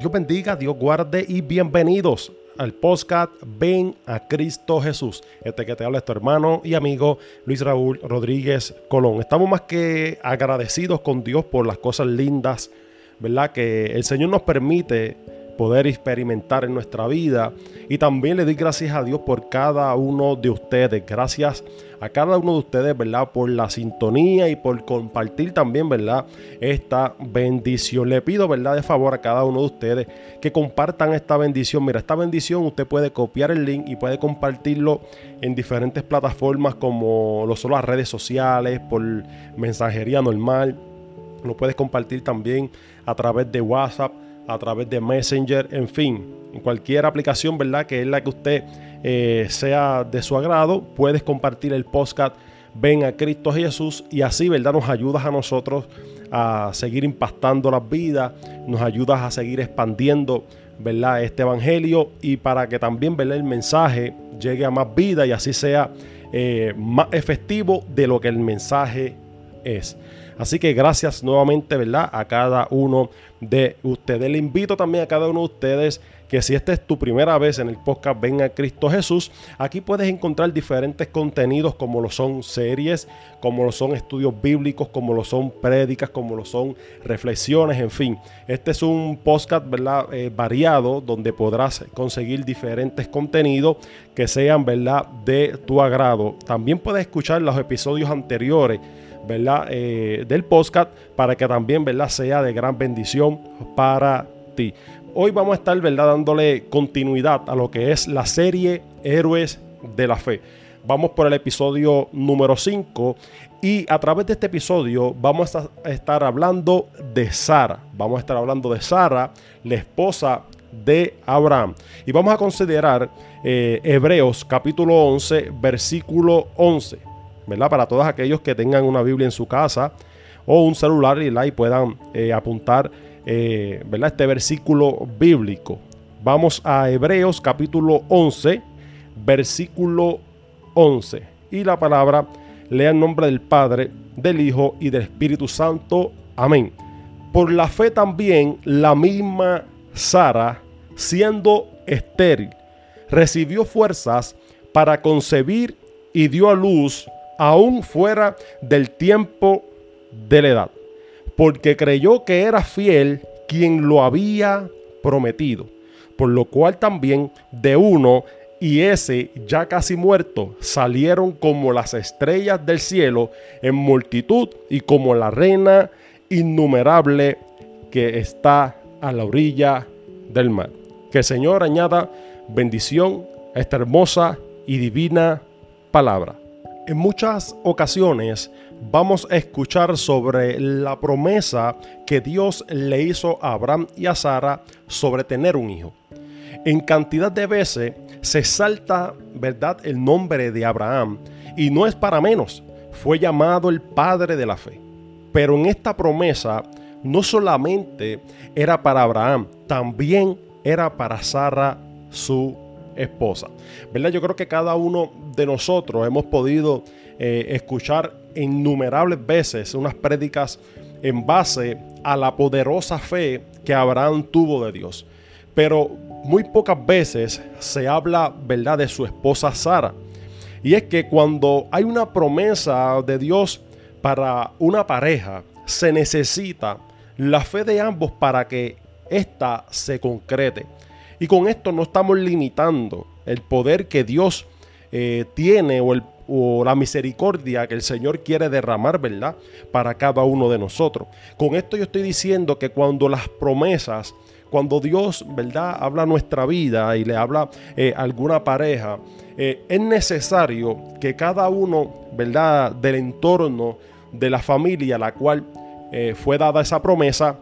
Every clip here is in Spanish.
Dios bendiga, Dios guarde y bienvenidos al podcast Ven a Cristo Jesús. Este que te habla es tu hermano y amigo Luis Raúl Rodríguez Colón. Estamos más que agradecidos con Dios por las cosas lindas, ¿verdad? Que el Señor nos permite poder experimentar en nuestra vida. Y también le doy gracias a Dios por cada uno de ustedes. Gracias a cada uno de ustedes, ¿verdad? Por la sintonía y por compartir también, ¿verdad? Esta bendición. Le pido, ¿verdad? De favor a cada uno de ustedes que compartan esta bendición. Mira, esta bendición usted puede copiar el link y puede compartirlo en diferentes plataformas como lo son las redes sociales, por mensajería normal. Lo puedes compartir también a través de WhatsApp a través de Messenger, en fin, en cualquier aplicación, ¿verdad? Que es la que usted eh, sea de su agrado, puedes compartir el podcast Ven a Cristo Jesús y así, ¿verdad? Nos ayudas a nosotros a seguir impactando las vidas, nos ayudas a seguir expandiendo, ¿verdad? Este evangelio y para que también, ¿verdad? El mensaje llegue a más vida y así sea eh, más efectivo de lo que el mensaje es. Así que gracias nuevamente, ¿verdad? A cada uno de ustedes. Le invito también a cada uno de ustedes que si esta es tu primera vez en el podcast Ven a Cristo Jesús, aquí puedes encontrar diferentes contenidos como lo son series, como lo son estudios bíblicos, como lo son prédicas, como lo son reflexiones, en fin. Este es un podcast. Eh, variado donde podrás conseguir diferentes contenidos que sean ¿verdad? de tu agrado. También puedes escuchar los episodios anteriores ¿verdad? Eh, del podcast para que también, ¿verdad? Sea de gran bendición para ti. Hoy vamos a estar, ¿verdad? Dándole continuidad a lo que es la serie Héroes de la Fe. Vamos por el episodio número 5 y a través de este episodio vamos a estar hablando de Sara. Vamos a estar hablando de Sara, la esposa de Abraham. Y vamos a considerar eh, Hebreos capítulo 11, versículo 11. Para todos aquellos que tengan una Biblia en su casa o un celular y, puedan eh, apuntar, eh, ¿verdad? Este versículo bíblico. Vamos a Hebreos capítulo 11, versículo 11. Y la palabra lea en nombre del Padre, del Hijo y del Espíritu Santo. Amén. Por la fe también la misma Sara, siendo estéril, recibió fuerzas para concebir y dio a luz aún fuera del tiempo de la edad, porque creyó que era fiel quien lo había prometido, por lo cual también de uno y ese ya casi muerto salieron como las estrellas del cielo en multitud y como la reina innumerable que está a la orilla del mar. Que el Señor añada bendición a esta hermosa y divina palabra. En muchas ocasiones vamos a escuchar sobre la promesa que Dios le hizo a Abraham y a Sara sobre tener un hijo. En cantidad de veces se salta, ¿verdad?, el nombre de Abraham y no es para menos. Fue llamado el padre de la fe. Pero en esta promesa no solamente era para Abraham, también era para Sara su esposa. ¿Verdad? Yo creo que cada uno de nosotros hemos podido eh, escuchar innumerables veces unas prédicas en base a la poderosa fe que Abraham tuvo de Dios. Pero muy pocas veces se habla, ¿verdad?, de su esposa Sara. Y es que cuando hay una promesa de Dios para una pareja, se necesita la fe de ambos para que ésta se concrete. Y con esto no estamos limitando el poder que Dios eh, tiene o, el, la misericordia que el Señor quiere derramar, ¿verdad? Para cada uno de nosotros. Con esto yo estoy diciendo que cuando las promesas, cuando Dios, ¿verdad? Habla nuestra vida y le habla eh, a alguna pareja, eh, es necesario que cada uno, ¿verdad? Del entorno de la familia a la cual fue dada esa promesa,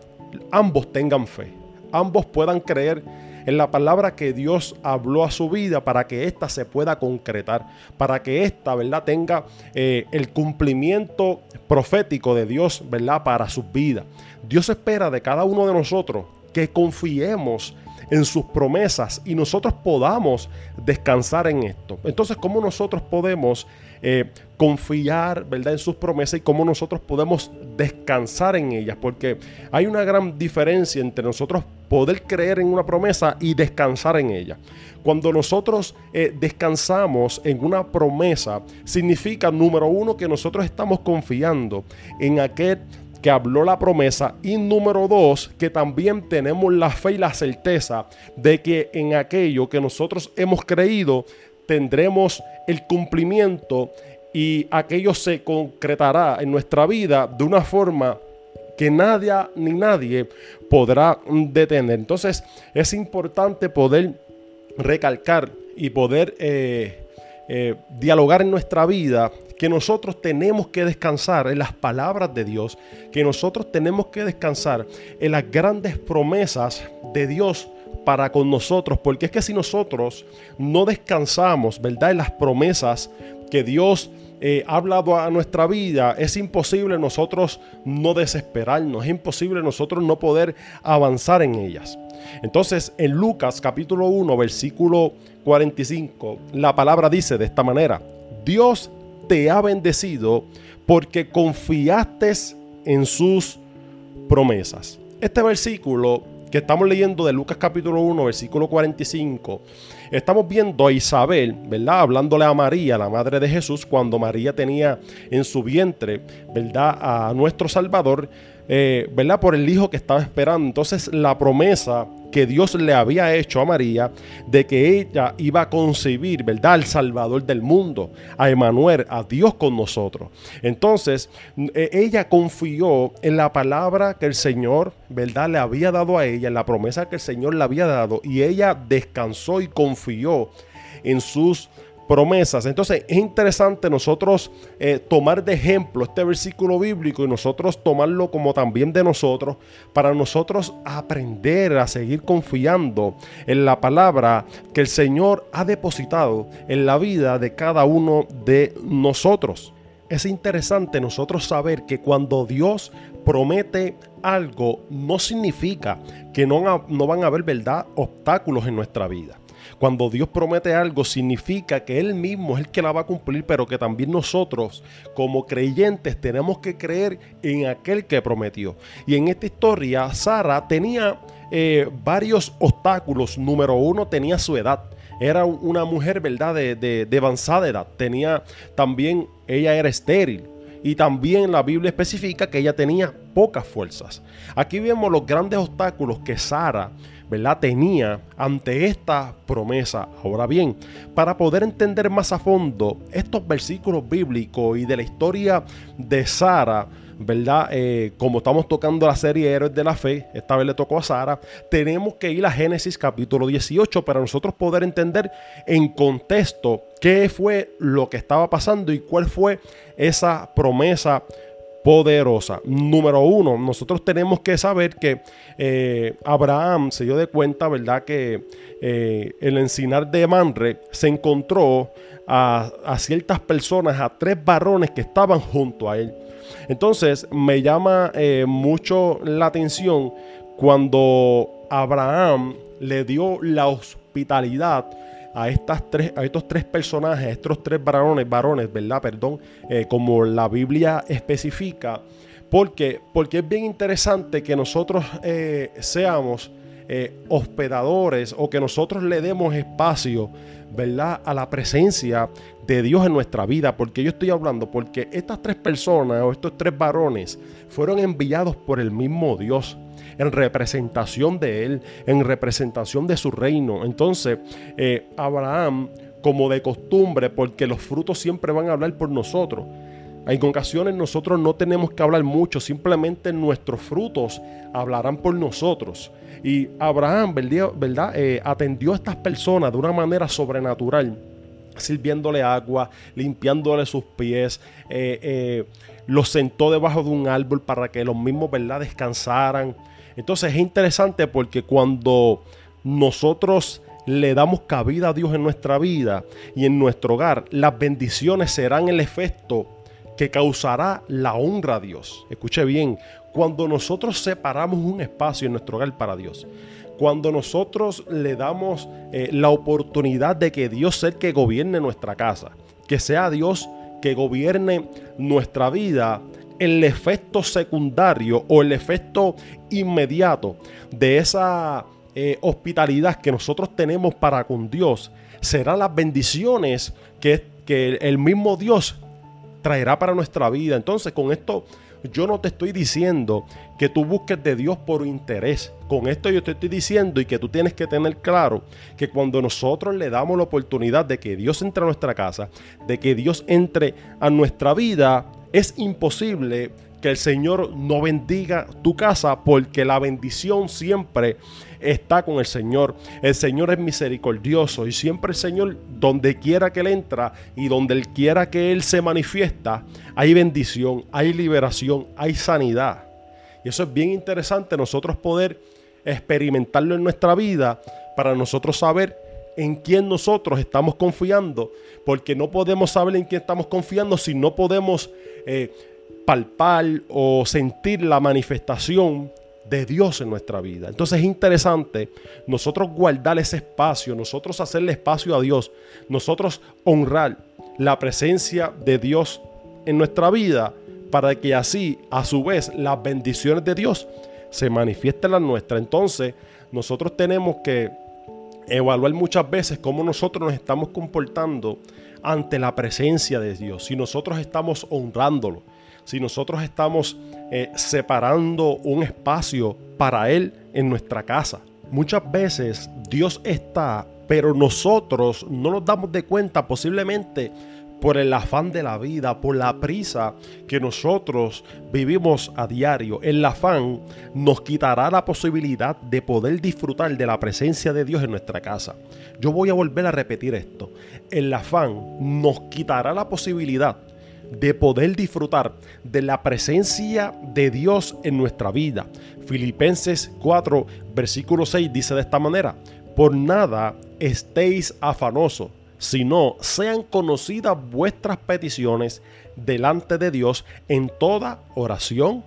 ambos tengan fe, ambos puedan creer en la palabra que Dios habló a su vida para que ésta se pueda concretar, para que ésta, ¿verdad?, tenga eh, el cumplimiento profético de Dios, ¿verdad?, para su vida. Dios espera de cada uno de nosotros que confiemos en sus promesas y nosotros podamos descansar en esto. Entonces, ¿cómo nosotros podemos eh, confiar ¿verdad? en sus promesas y cómo nosotros podemos descansar en ellas? Porque hay una gran diferencia entre nosotros poder creer en una promesa y descansar en ella. Cuando nosotros eh, descansamos en una promesa, significa, número uno, que nosotros estamos confiando en aquel que habló la promesa y número dos, que también tenemos la fe y la certeza de que en aquello que nosotros hemos creído tendremos el cumplimiento y aquello se concretará en nuestra vida de una forma que nadie ni nadie podrá detener. Entonces es importante poder recalcar y poder eh, eh, dialogar en nuestra vida que nosotros tenemos que descansar en las palabras de Dios, que nosotros tenemos que descansar en las grandes promesas de Dios para con nosotros, porque es que si nosotros no descansamos, ¿verdad? En las promesas que Dios eh, ha hablado a nuestra vida, es imposible nosotros no desesperarnos, es imposible nosotros no poder avanzar en ellas. Entonces, en Lucas capítulo 1, versículo 45, la palabra dice de esta manera, Dios te ha bendecido porque confiaste en sus promesas. Este versículo que estamos leyendo de Lucas capítulo 1, versículo 45, estamos viendo a Isabel, ¿verdad? Hablándole a María, la madre de Jesús, cuando María tenía en su vientre, ¿verdad? A nuestro Salvador, eh, ¿verdad? Por el hijo que estaba esperando. Entonces la promesa que Dios le había hecho a María de que ella iba a concebir, ¿verdad? Al Salvador del mundo, a Emanuel, a Dios con nosotros. Entonces, e, ella confió en la palabra que el Señor, ¿verdad? Le había dado a ella, en la promesa que el Señor le había dado, y ella descansó y confió en sus promesas. Entonces es interesante nosotros eh, tomar de ejemplo este versículo bíblico y nosotros tomarlo como también de nosotros para nosotros aprender a seguir confiando en la palabra que el Señor ha depositado en la vida de cada uno de nosotros. Es interesante nosotros saber que cuando Dios promete algo no significa que no, no van a haber verdad obstáculos en nuestra vida. Cuando Dios promete algo, significa que Él mismo es el que la va a cumplir, pero que también nosotros, como creyentes, tenemos que creer en aquel que prometió. Y en esta historia, Sara tenía eh, varios obstáculos. Número uno, tenía su edad. Era una mujer, ¿verdad?, de, de avanzada edad. Tenía también, ella era estéril. Y también la Biblia especifica que ella tenía pocas fuerzas. Aquí vemos los grandes obstáculos que Sara ¿verdad? tenía ante esta promesa. Ahora bien, para poder entender más a fondo estos versículos bíblicos y de la historia de Sara, ¿verdad? Eh, como estamos tocando la serie Héroes de la Fe, esta vez le tocó a Sara, tenemos que ir a Génesis capítulo 18 para nosotros poder entender en contexto qué fue lo que estaba pasando y cuál fue esa promesa poderosa. Número uno, nosotros tenemos que saber que eh, Abraham se dio de cuenta, ¿verdad? Que eh, el encinar de Manre se encontró a, ciertas personas, a tres varones que estaban junto a él. Entonces me llama eh, mucho la atención cuando Abraham le dio la hospitalidad a, estas tres, a estos tres personajes, a estos tres varones, varones, ¿verdad? Perdón, eh, como la Biblia especifica. Porque, porque es bien interesante que nosotros eh, seamos eh, hospedadores o que nosotros le demos espacio, ¿verdad? A la presencia de Dios en nuestra vida. Porque yo estoy hablando, porque estas tres personas o estos tres varones fueron enviados por el mismo Dios en representación de Él, en representación de su reino. Entonces, eh, Abraham, como de costumbre, porque los frutos siempre van a hablar por nosotros. En ocasiones nosotros no tenemos que hablar mucho, simplemente nuestros frutos hablarán por nosotros. Y Abraham, ¿verdad? Eh, atendió a estas personas de una manera sobrenatural, sirviéndole agua, limpiándole sus pies, eh, los sentó debajo de un árbol para que los mismos, ¿verdad?, descansaran. Entonces es interesante porque cuando nosotros le damos cabida a Dios en nuestra vida y en nuestro hogar, las bendiciones serán el efecto que causará la honra a Dios. Escuche bien, cuando nosotros separamos un espacio en nuestro hogar para Dios, cuando nosotros le damos eh, la oportunidad de que Dios sea el que gobierne nuestra casa, que sea Dios que gobierne nuestra vida, el efecto secundario o el efecto inmediato de esa eh, hospitalidad que nosotros tenemos para con Dios serán las bendiciones que, que el mismo Dios traerá para nuestra vida. Entonces con esto yo no te estoy diciendo que tú busques de Dios por interés. Con esto yo te estoy diciendo y que tú tienes que tener claro que cuando nosotros le damos la oportunidad de que Dios entre a nuestra casa, de que Dios entre a nuestra vida, es imposible que el Señor no bendiga tu casa porque la bendición siempre está con el Señor. El Señor es misericordioso y siempre el Señor, donde quiera que Él entra y donde Él quiera que Él se manifiesta, hay bendición, hay liberación, hay sanidad. Y eso es bien interesante nosotros poder experimentarlo en nuestra vida para nosotros saber en quién nosotros estamos confiando, porque no podemos saber en quién estamos confiando si no podemos eh, palpar o sentir la manifestación de Dios en nuestra vida. Entonces es interesante nosotros guardar ese espacio, nosotros hacerle espacio a Dios, nosotros honrar la presencia de Dios en nuestra vida para que así a su vez las bendiciones de Dios se manifiesten en la nuestra. Entonces nosotros tenemos que evaluar muchas veces cómo nosotros nos estamos comportando ante la presencia de Dios, si nosotros estamos honrándolo si nosotros estamos eh, separando un espacio para Él en nuestra casa. Muchas veces Dios está, pero nosotros no nos damos de cuenta posiblemente por el afán de la vida, por la prisa que nosotros vivimos a diario. El afán nos quitará la posibilidad de poder disfrutar de la presencia de Dios en nuestra casa. Yo voy a volver a repetir esto. El afán nos quitará la posibilidad de poder disfrutar de la presencia de Dios en nuestra vida. Filipenses 4, versículo 6 dice de esta manera, por nada estéis afanosos, sino sean conocidas vuestras peticiones delante de Dios en toda oración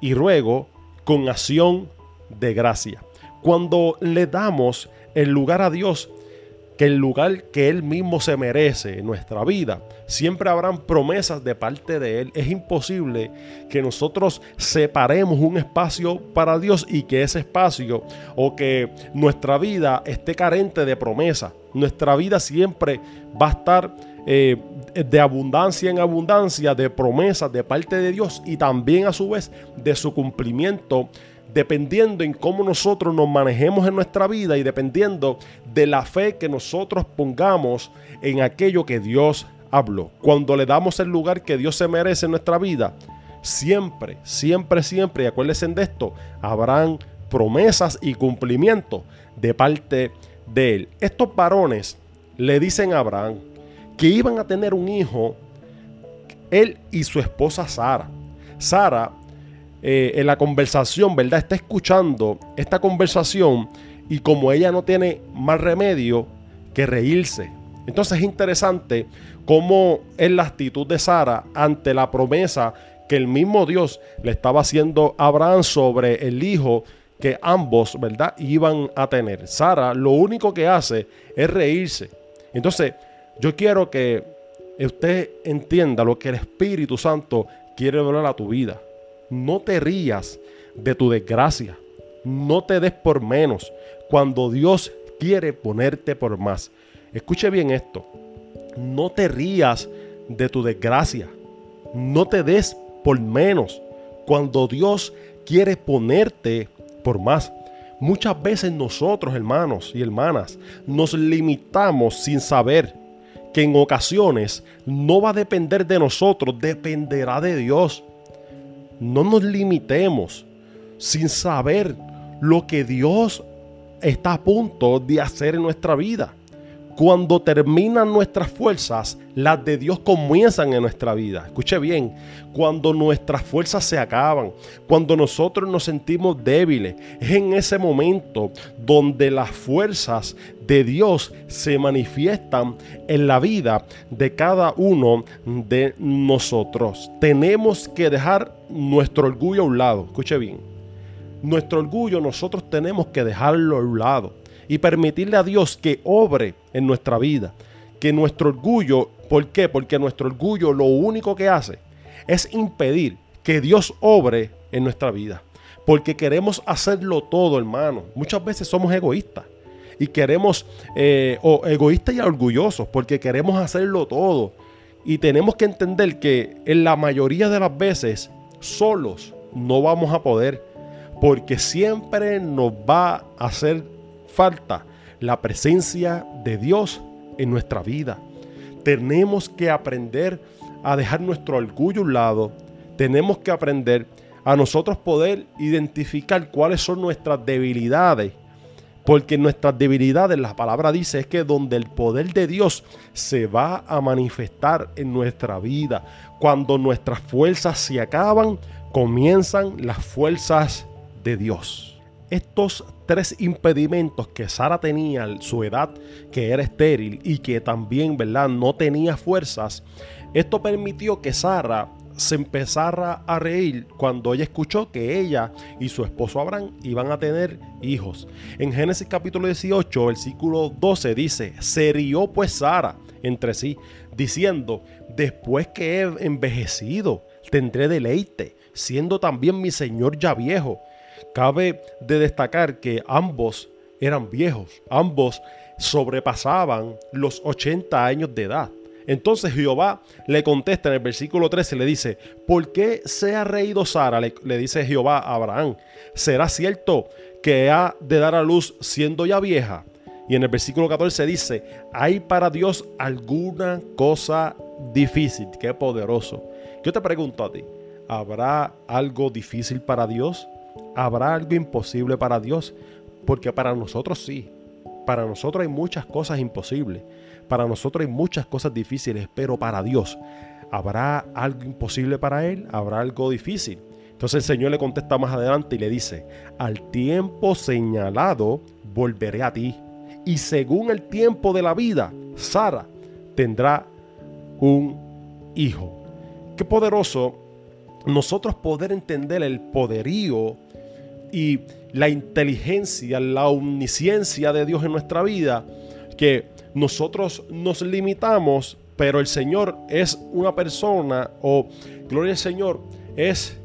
y ruego con acción de gracia. Cuando le damos el lugar a Dios que el lugar que Él mismo se merece en nuestra vida, siempre habrán promesas de parte de Él. Es imposible que nosotros separemos un espacio para Dios y que ese espacio o que nuestra vida esté carente de promesa. Nuestra vida siempre va a estar eh, de abundancia en abundancia, de promesas de parte de Dios y también a su vez de su cumplimiento dependiendo en cómo nosotros nos manejemos en nuestra vida y dependiendo de la fe que nosotros pongamos en aquello que Dios habló. Cuando le damos el lugar que Dios se merece en nuestra vida, siempre, siempre, siempre, y acuérdense de esto, habrán promesas y cumplimientos de parte de Él. Estos varones le dicen a Abraham que iban a tener un hijo, él y su esposa Sara. Sara eh, en la conversación, ¿verdad? Está escuchando esta conversación y como ella no tiene más remedio que reírse. Entonces es interesante cómo es la actitud de Sara ante la promesa que el mismo Dios le estaba haciendo a Abraham sobre el hijo que ambos, ¿verdad?, iban a tener. Sara lo único que hace es reírse. Entonces, yo quiero que usted entienda lo que el Espíritu Santo quiere hablar a tu vida. No te rías de tu desgracia. No te des por menos cuando Dios quiere ponerte por más. Escuche bien esto. No te rías de tu desgracia. No te des por menos cuando Dios quiere ponerte por más. Muchas veces nosotros, hermanos y hermanas, nos limitamos sin saber que en ocasiones no va a depender de nosotros, dependerá de Dios no nos limitemos sin saber lo que Dios está a punto de hacer en nuestra vida. Cuando terminan nuestras fuerzas, las de Dios comienzan en nuestra vida. Escuche bien, cuando nuestras fuerzas se acaban, cuando nosotros nos sentimos débiles, es en ese momento donde las fuerzas de Dios se manifiestan en la vida de cada uno de nosotros. Tenemos que dejar nuestro orgullo a un lado. Escuche bien. Nuestro orgullo nosotros tenemos que dejarlo a un lado y permitirle a Dios que obre en nuestra vida. Que nuestro orgullo, ¿por qué? Porque nuestro orgullo lo único que hace es impedir que Dios obre en nuestra vida. Porque queremos hacerlo todo, hermano. Muchas veces somos egoístas y queremos, eh, o egoístas y orgullosos, porque queremos hacerlo todo. Y tenemos que entender que en la mayoría de las veces, solos no vamos a poder, porque siempre nos va a hacer falta la presencia de Dios en nuestra vida. Tenemos que aprender a dejar nuestro orgullo a un lado. Tenemos que aprender a nosotros poder identificar cuáles son nuestras debilidades. Porque nuestras debilidades, la palabra dice, es que donde el poder de Dios se va a manifestar en nuestra vida. Cuando nuestras fuerzas se acaban, comienzan las fuerzas de Dios. Estos tres impedimentos que Sara tenía su edad, que era estéril y que también, ¿verdad?, no tenía fuerzas, esto permitió que Sara se empezara a reír cuando ella escuchó que ella y su esposo Abraham iban a tener hijos. En Génesis capítulo 18, versículo 12 dice, se rió pues Sara entre sí, diciendo, después que he envejecido, tendré deleite, siendo también mi señor ya viejo. Cabe de destacar que ambos eran viejos, ambos sobrepasaban los 80 años de edad. Entonces Jehová le contesta en el versículo 13, le dice, ¿por qué se ha reído Sara? Le, le, dice Jehová a Abraham, ¿será cierto que ha de dar a luz siendo ya vieja? Y en el versículo 14 dice, ¿hay para Dios alguna cosa difícil? Qué poderoso. Yo te pregunto a ti, ¿habrá algo difícil para Dios? ¿Habrá algo imposible para Dios? Porque para nosotros sí. Para nosotros hay muchas cosas imposibles. Para nosotros hay muchas cosas difíciles, pero para Dios, ¿habrá algo imposible para Él? ¿Habrá algo difícil? Entonces el Señor le contesta más adelante y le dice, al tiempo señalado volveré a ti. Y según el tiempo de la vida, Sara tendrá un hijo. Qué poderoso nosotros poder entender el poderío y la inteligencia, la omnisciencia de Dios en nuestra vida, que nosotros nos limitamos, pero el Señor es una persona, o gloria al Señor, es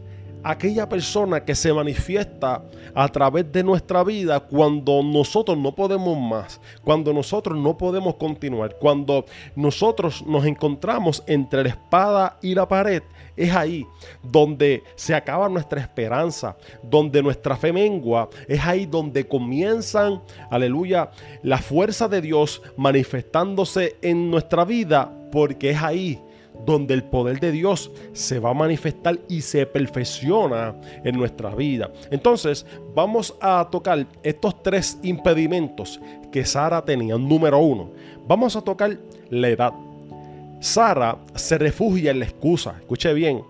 aquella persona que se manifiesta a través de nuestra vida cuando nosotros no podemos más, cuando nosotros no podemos continuar, cuando nosotros nos encontramos entre la espada y la pared, es ahí donde se acaba nuestra esperanza, donde nuestra fe mengua, es ahí donde comienzan, aleluya, la fuerza de Dios manifestándose en nuestra vida, porque es ahí donde el poder de Dios se va a manifestar y se perfecciona en nuestra vida. Entonces, vamos a tocar estos tres impedimentos que Sara tenía. Número uno, vamos a tocar la edad. Sara se refugia en la excusa. Escuche bien,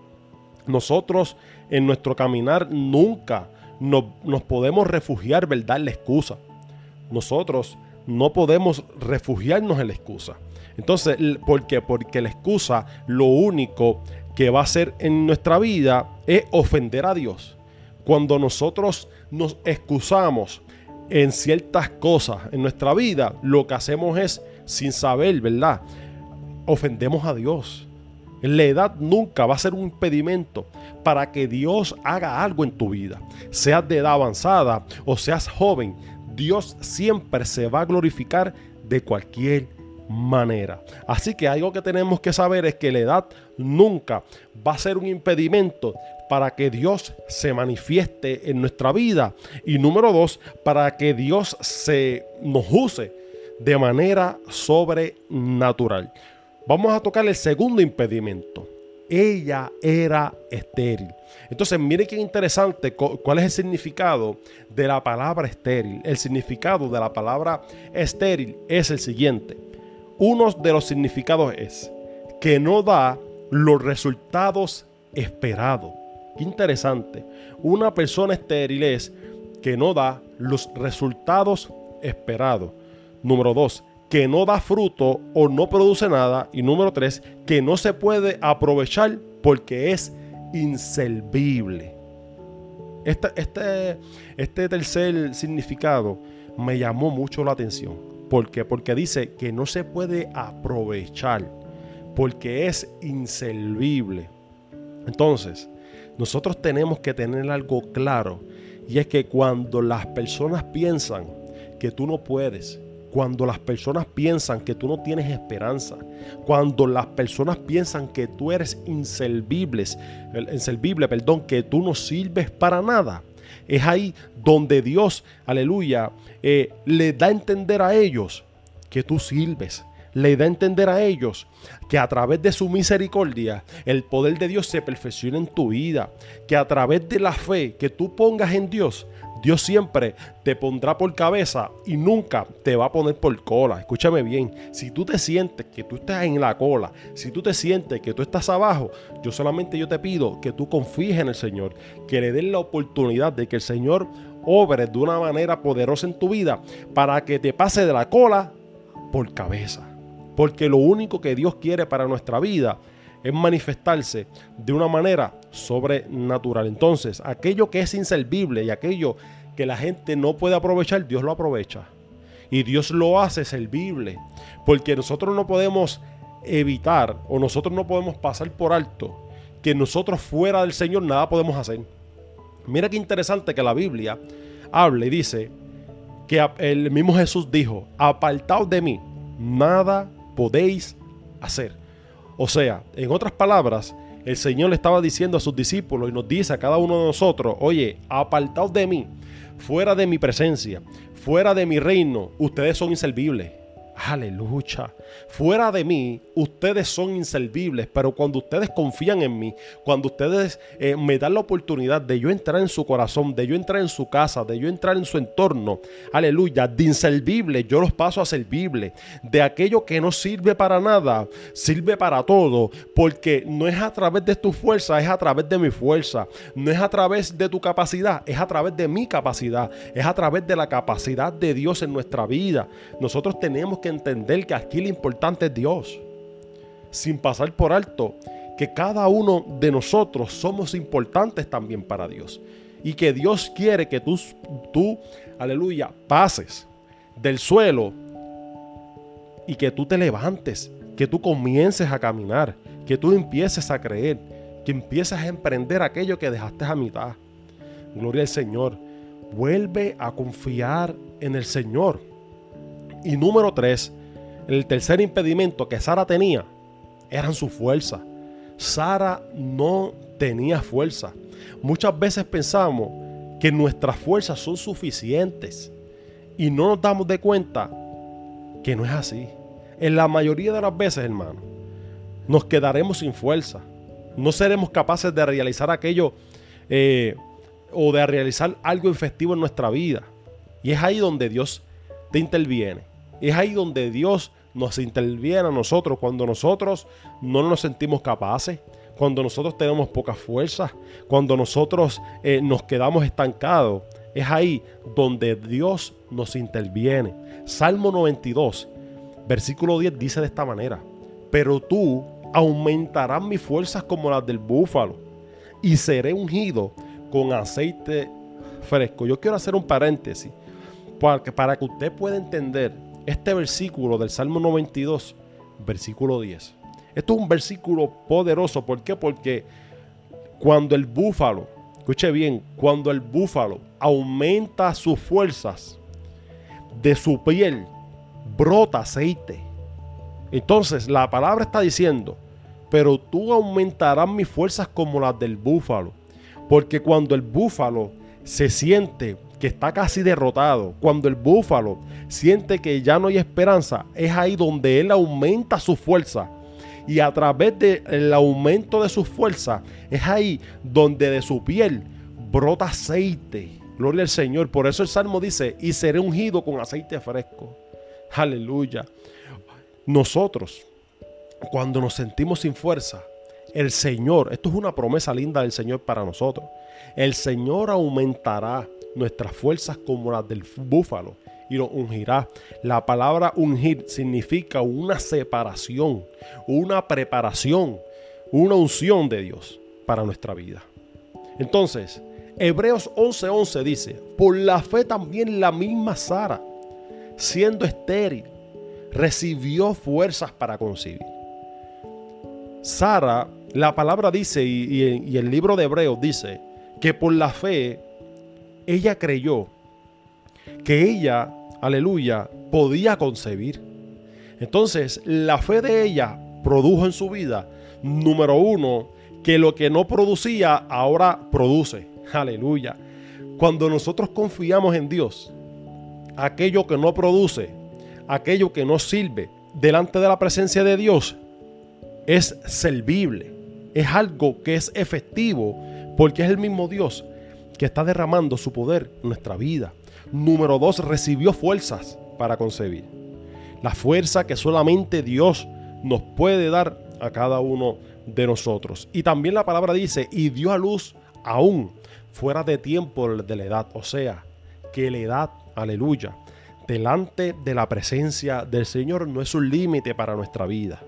nosotros en nuestro caminar nunca nos, nos podemos refugiar, ¿verdad?, en la excusa. Nosotros no podemos refugiarnos en la excusa. Entonces, ¿por qué? Porque la excusa lo único que va a hacer en nuestra vida es ofender a Dios. Cuando nosotros nos excusamos en ciertas cosas en nuestra vida, lo que hacemos es, sin saber, ¿verdad? Ofendemos a Dios. La edad nunca va a ser un impedimento para que Dios haga algo en tu vida. Seas de edad avanzada o seas joven, Dios siempre se va a glorificar de cualquier manera. Así que algo que tenemos que saber es que la edad nunca va a ser un impedimento para que Dios se manifieste en nuestra vida. Y número dos, para que Dios se nos use de manera sobrenatural. Vamos a tocar el segundo impedimento. Ella era estéril. Entonces, mire qué interesante cuál es el significado de la palabra estéril. El significado de la palabra estéril es el siguiente uno de los significados es que no da los resultados esperados. Interesante. Una persona estéril es que no da los resultados esperados. Número dos, que no da fruto o no produce nada. Y número tres, que no se puede aprovechar porque es inservible. Este, este, este tercer significado me llamó mucho la atención. ¿Por qué? Porque dice que no se puede aprovechar porque es inservible. Entonces, nosotros tenemos que tener algo claro y es que cuando las personas piensan que tú no puedes, cuando las personas piensan que tú no tienes esperanza, cuando las personas piensan que tú eres inservible, inservible, perdón, que tú no sirves para nada, es ahí donde Dios, aleluya, eh, le da a entender a ellos que tú sirves, le da a entender a ellos que a través de su misericordia el poder de Dios se perfecciona en tu vida, que a través de la fe que tú pongas en Dios, Dios siempre te pondrá por cabeza y nunca te va a poner por cola. Escúchame bien, si tú te sientes que tú estás en la cola, si tú te sientes que tú estás abajo, yo solamente yo te pido que tú confíes en el Señor, que le den la oportunidad de que el Señor obre de una manera poderosa en tu vida para que te pase de la cola por cabeza. Porque lo único que Dios quiere para nuestra vida es manifestarse de una manera sobrenatural. Entonces, aquello que es inservible y aquello que la gente no puede aprovechar, Dios lo aprovecha. Y Dios lo hace servible. Porque nosotros no podemos evitar o nosotros no podemos pasar por alto que nosotros fuera del Señor nada podemos hacer. Mira qué interesante que la Biblia habla y dice que el mismo Jesús dijo, apartaos de mí, nada podéis hacer. O sea, en otras palabras, el Señor le estaba diciendo a sus discípulos y nos dice a cada uno de nosotros, oye, apartaos de mí, fuera de mi presencia, fuera de mi reino, ustedes son inservibles. Aleluya. Fuera de mí, ustedes son inservibles, pero cuando ustedes confían en mí, cuando ustedes eh, me dan la oportunidad de yo entrar en su corazón, de yo entrar en su casa, de yo entrar en su entorno, aleluya, de inservible, yo los paso a servible. De aquello que no sirve para nada, sirve para todo, porque no es a través de tu fuerza, es a través de mi fuerza. No es a través de tu capacidad, es a través de mi capacidad, es a través de la capacidad de Dios en nuestra vida. Nosotros tenemos que entender que aquí lo importante es Dios. Sin pasar por alto que cada uno de nosotros somos importantes también para Dios. Y que Dios quiere que tú, tú, aleluya, pases del suelo y que tú te levantes, que tú comiences a caminar, que tú empieces a creer, que empieces a emprender aquello que dejaste a mitad. Gloria al Señor. Vuelve a confiar en el Señor. Y número tres, el tercer impedimento que Sara tenía eran su fuerza. Sara no tenía fuerza. Muchas veces pensamos que nuestras fuerzas son suficientes y no nos damos de cuenta que no es así. En la mayoría de las veces, hermano, nos quedaremos sin fuerza. No seremos capaces de realizar aquello eh, o de realizar algo efectivo en nuestra vida. Y es ahí donde Dios te interviene. Es ahí donde Dios nos interviene a nosotros cuando nosotros no nos sentimos capaces, cuando nosotros tenemos poca fuerza, cuando nosotros eh, nos quedamos estancados. Es ahí donde Dios nos interviene. Salmo 92, versículo 10 dice de esta manera, pero tú aumentarás mis fuerzas como las del búfalo y seré ungido con aceite fresco. Yo quiero hacer un paréntesis para que, para que usted pueda entender este versículo del Salmo 92, versículo 10. Esto es un versículo poderoso. ¿Por qué? Porque cuando el búfalo, escuche bien, cuando el búfalo aumenta sus fuerzas, de su piel brota aceite. Entonces la palabra está diciendo, pero tú aumentarás mis fuerzas como las del búfalo. Porque cuando el búfalo se siente que está casi derrotado, cuando el búfalo siente que ya no hay esperanza, es ahí donde él aumenta su fuerza. Y a través del aumento de su fuerza, es ahí donde de su piel brota aceite. Gloria al Señor. Por eso el Salmo dice, y seré ungido con aceite fresco. Aleluya. Nosotros, cuando nos sentimos sin fuerza, el Señor, esto es una promesa linda del Señor para nosotros. El Señor aumentará nuestras fuerzas como las del búfalo y nos ungirá. La palabra ungir significa una separación, una preparación, una unción de Dios para nuestra vida. Entonces, Hebreos 11:11 dice, por la fe también la misma Sara, siendo estéril, recibió fuerzas para concebir. Sara, la palabra dice, y, el libro de Hebreos dice, que por la fe ella creyó que ella, aleluya, podía concebir. Entonces, la fe de ella produjo en su vida, número uno, que lo que no producía ahora produce. Aleluya. Cuando nosotros confiamos en Dios, aquello que no produce, aquello que no sirve delante de la presencia de Dios, es servible. Es algo que es efectivo porque es el mismo Dios que está derramando su poder en nuestra vida. Número dos, recibió fuerzas para concebir. La fuerza que solamente Dios nos puede dar a cada uno de nosotros. Y también la palabra dice, y dio a luz aún fuera de tiempo de la edad. O sea, que la edad, aleluya, delante de la presencia del Señor no es un límite para nuestra vida.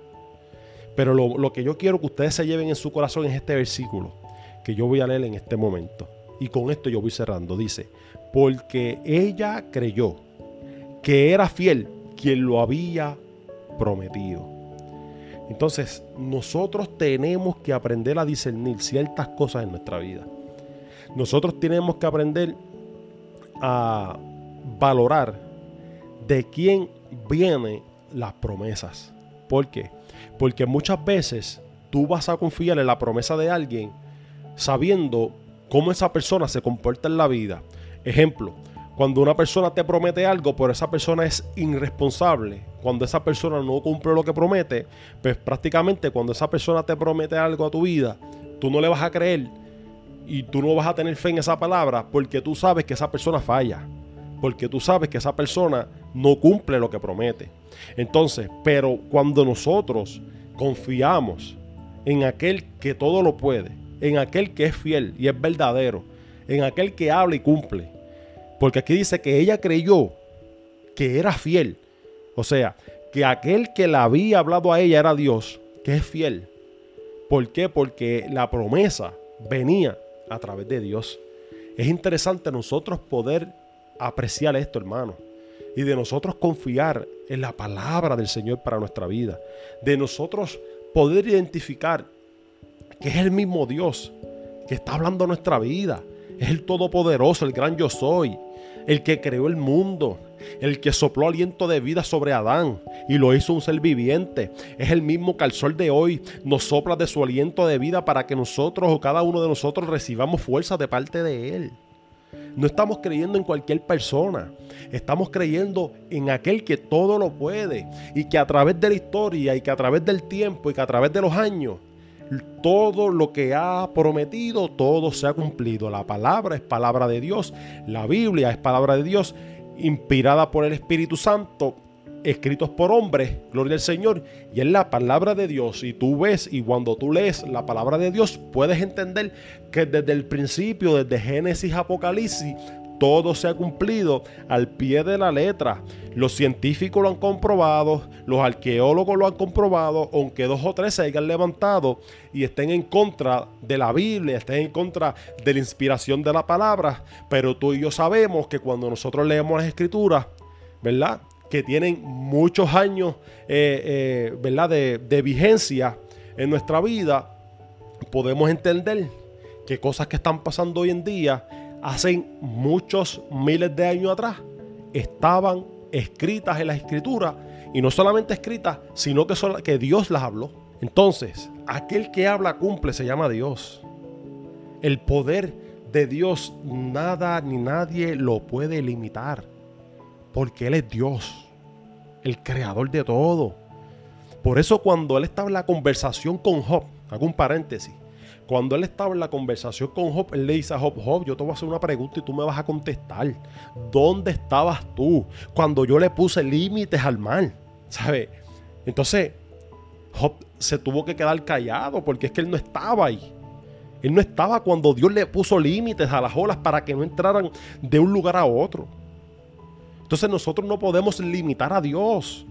Pero lo, lo, que yo quiero que ustedes se lleven en su corazón es este versículo que yo voy a leer en este momento. Y con esto yo voy cerrando. Dice, porque ella creyó que era fiel quien lo había prometido. Entonces, nosotros tenemos que aprender a discernir ciertas cosas en nuestra vida. Nosotros tenemos que aprender a valorar de quién vienen las promesas. ¿Por qué? Porque muchas veces tú vas a confiar en la promesa de alguien sabiendo cómo esa persona se comporta en la vida. Ejemplo, cuando una persona te promete algo, pero esa persona es irresponsable, cuando esa persona no cumple lo que promete, pues prácticamente cuando esa persona te promete algo a tu vida, tú no le vas a creer y tú no vas a tener fe en esa palabra porque tú sabes que esa persona falla, porque tú sabes que esa persona no cumple lo que promete. Entonces, pero cuando nosotros confiamos en aquel que todo lo puede, en aquel que es fiel y es verdadero, en aquel que habla y cumple, porque aquí dice que ella creyó que era fiel. O sea, que aquel que la había hablado a ella era Dios, que es fiel. ¿Por qué? Porque la promesa venía a través de Dios. Es interesante nosotros poder apreciar esto, hermano. Y de nosotros confiar en la palabra del Señor para nuestra vida. De nosotros poder identificar que es el mismo Dios que está hablando nuestra vida. Es el Todopoderoso, el gran yo soy el que creó el mundo, el que sopló aliento de vida sobre Adán y lo hizo un ser viviente. Es el mismo que al sol de hoy nos sopla de su aliento de vida para que nosotros o cada uno de nosotros recibamos fuerza de parte de Él. No estamos creyendo en cualquier persona, estamos creyendo en aquel que todo lo puede y que a través de la historia y que a través del tiempo y que a través de los años todo lo que ha prometido, todo se ha cumplido. La palabra es palabra de Dios, la Biblia es palabra de Dios, inspirada por el Espíritu Santo, escritos por hombres, gloria al Señor, y es la palabra de Dios. Y tú ves, y cuando tú lees la palabra de Dios, puedes entender que desde el principio, desde Génesis Apocalipsis, todo se ha cumplido al pie de la letra. Los científicos lo han comprobado, los arqueólogos lo han comprobado, aunque dos o tres se hayan levantado y estén en contra de la Biblia, estén en contra de la inspiración de la palabra. Pero tú y yo sabemos que cuando nosotros leemos las escrituras, ¿verdad? Que tienen muchos años, eh, eh, ¿verdad? De, de vigencia en nuestra vida, podemos entender que cosas que están pasando hoy en día hace muchos miles de años atrás estaban escritas en la escritura y no solamente escritas, sino que, que Dios las habló. Entonces, aquel que habla cumple se llama Dios. El poder de Dios nada ni nadie lo puede limitar, porque Él es Dios, el creador de todo. Por eso cuando Él estaba en la conversación con Job, hago un paréntesis, cuando él estaba en la conversación con Job, él le dice a Job, Job, yo te voy a hacer una pregunta y tú me vas a contestar. ¿Dónde estabas tú cuando yo le puse límites al mal? ¿Sabes? Entonces, Job se tuvo que quedar callado porque es que él no estaba ahí. Él no estaba cuando Dios le puso límites a las olas para que no entraran de un lugar a otro. Entonces nosotros no podemos limitar a Dios.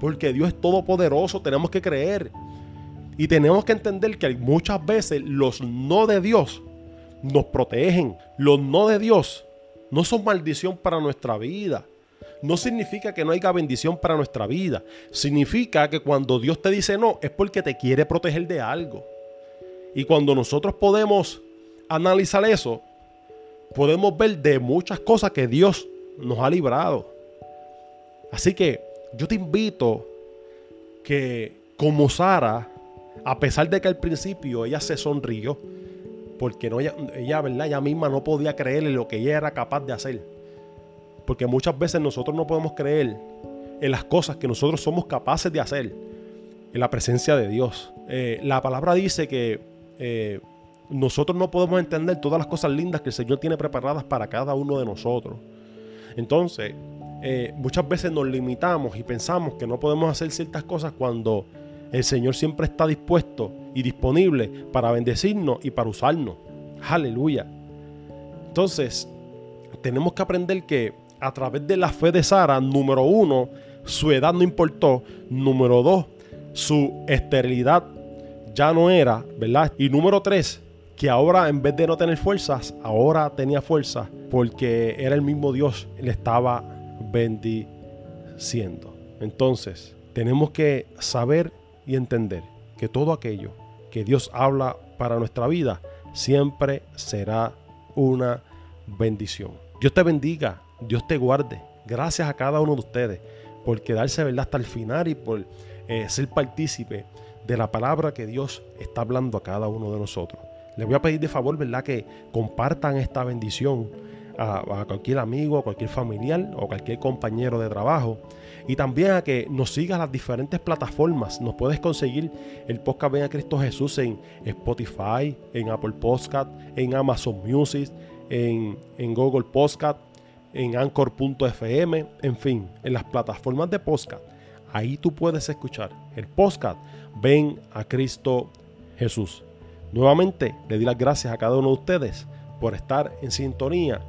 Porque Dios es todopoderoso, tenemos que creer. Y tenemos que entender que muchas veces los no de Dios nos protegen. Los no de Dios no son maldición para nuestra vida. No significa que no haya bendición para nuestra vida. Significa que cuando Dios te dice no es porque te quiere proteger de algo. Y cuando nosotros podemos analizar eso, podemos ver de muchas cosas que Dios nos ha librado. Así que yo te invito que como Sara, a pesar de que al principio ella se sonrió, porque no, ella, ella, ¿verdad? ella misma no podía creer en lo que ella era capaz de hacer. Porque muchas veces nosotros no podemos creer en las cosas que nosotros somos capaces de hacer en la presencia de Dios. Eh, la palabra dice que eh, nosotros no podemos entender todas las cosas lindas que el Señor tiene preparadas para cada uno de nosotros. Entonces, eh, muchas veces nos limitamos y pensamos que no podemos hacer ciertas cosas cuando el Señor siempre está dispuesto y disponible para bendecirnos y para usarnos. Aleluya. Entonces, tenemos que aprender que a través de la fe de Sara, número uno, su edad no importó. Número dos, su esterilidad ya no era, ¿verdad? Y número tres, que ahora en vez de no tener fuerzas, ahora tenía fuerza porque era el mismo Dios, le estaba bendiciendo. Entonces, tenemos que saber y entender que todo aquello que Dios habla para nuestra vida siempre será una bendición. Dios te bendiga, Dios te guarde. Gracias a cada uno de ustedes por quedarse ¿verdad? hasta el final y por eh, ser partícipe de la palabra que Dios está hablando a cada uno de nosotros. Les voy a pedir de favor, ¿verdad? Que compartan esta bendición a, cualquier amigo, a cualquier familiar o cualquier compañero de trabajo. Y también a que nos sigas las diferentes plataformas. Nos puedes conseguir el podcast Ven a Cristo Jesús en Spotify, en Apple Podcast, en Amazon Music, en, en Google Podcast, en Anchor.fm, en fin, en las plataformas de podcast. Ahí tú puedes escuchar el podcast Ven a Cristo Jesús. Nuevamente le di las gracias a cada uno de ustedes por estar en sintonía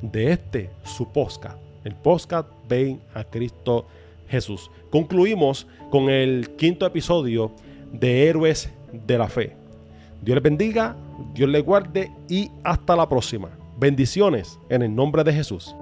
de este su podcast, el podcast Ven a Cristo Jesús. Concluimos con el quinto episodio de Héroes de la Fe. Dios les bendiga, Dios les guarde y hasta la próxima. Bendiciones en el nombre de Jesús.